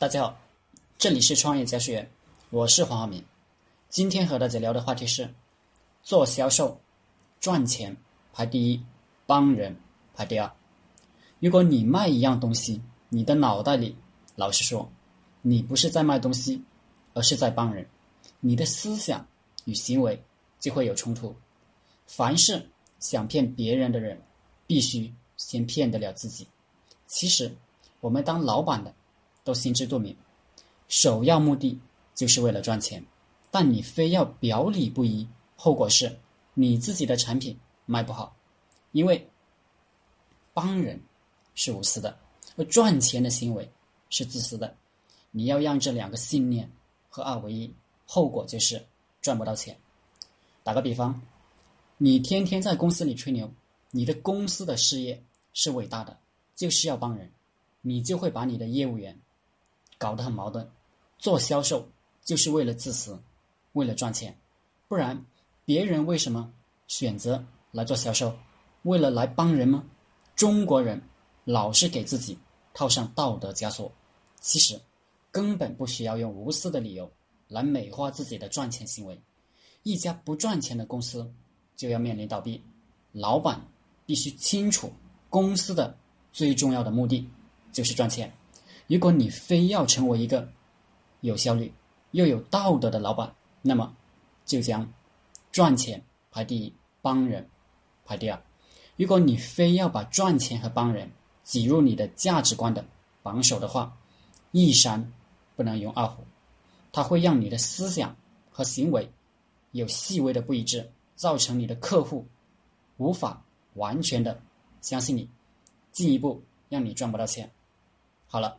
大家好，这里是创业家学院，我是黄浩明。今天和大家聊的话题是：做销售赚钱排第一，帮人排第二。如果你卖一样东西，你的脑袋里老是说你不是在卖东西，而是在帮人，你的思想与行为就会有冲突。凡是想骗别人的人，必须先骗得了自己。其实，我们当老板的。都心知肚明，首要目的就是为了赚钱，但你非要表里不一，后果是你自己的产品卖不好。因为帮人是无私的，而赚钱的行为是自私的。你要让这两个信念合二为一，后果就是赚不到钱。打个比方，你天天在公司里吹牛，你的公司的事业是伟大的，就是要帮人，你就会把你的业务员。搞得很矛盾，做销售就是为了自私，为了赚钱，不然别人为什么选择来做销售？为了来帮人吗？中国人老是给自己套上道德枷锁，其实根本不需要用无私的理由来美化自己的赚钱行为。一家不赚钱的公司就要面临倒闭，老板必须清楚公司的最重要的目的就是赚钱。如果你非要成为一个有效率又有道德的老板，那么就将赚钱排第一，帮人排第二。如果你非要把赚钱和帮人挤入你的价值观的榜首的话，一山不能容二虎，它会让你的思想和行为有细微的不一致，造成你的客户无法完全的相信你，进一步让你赚不到钱。好了。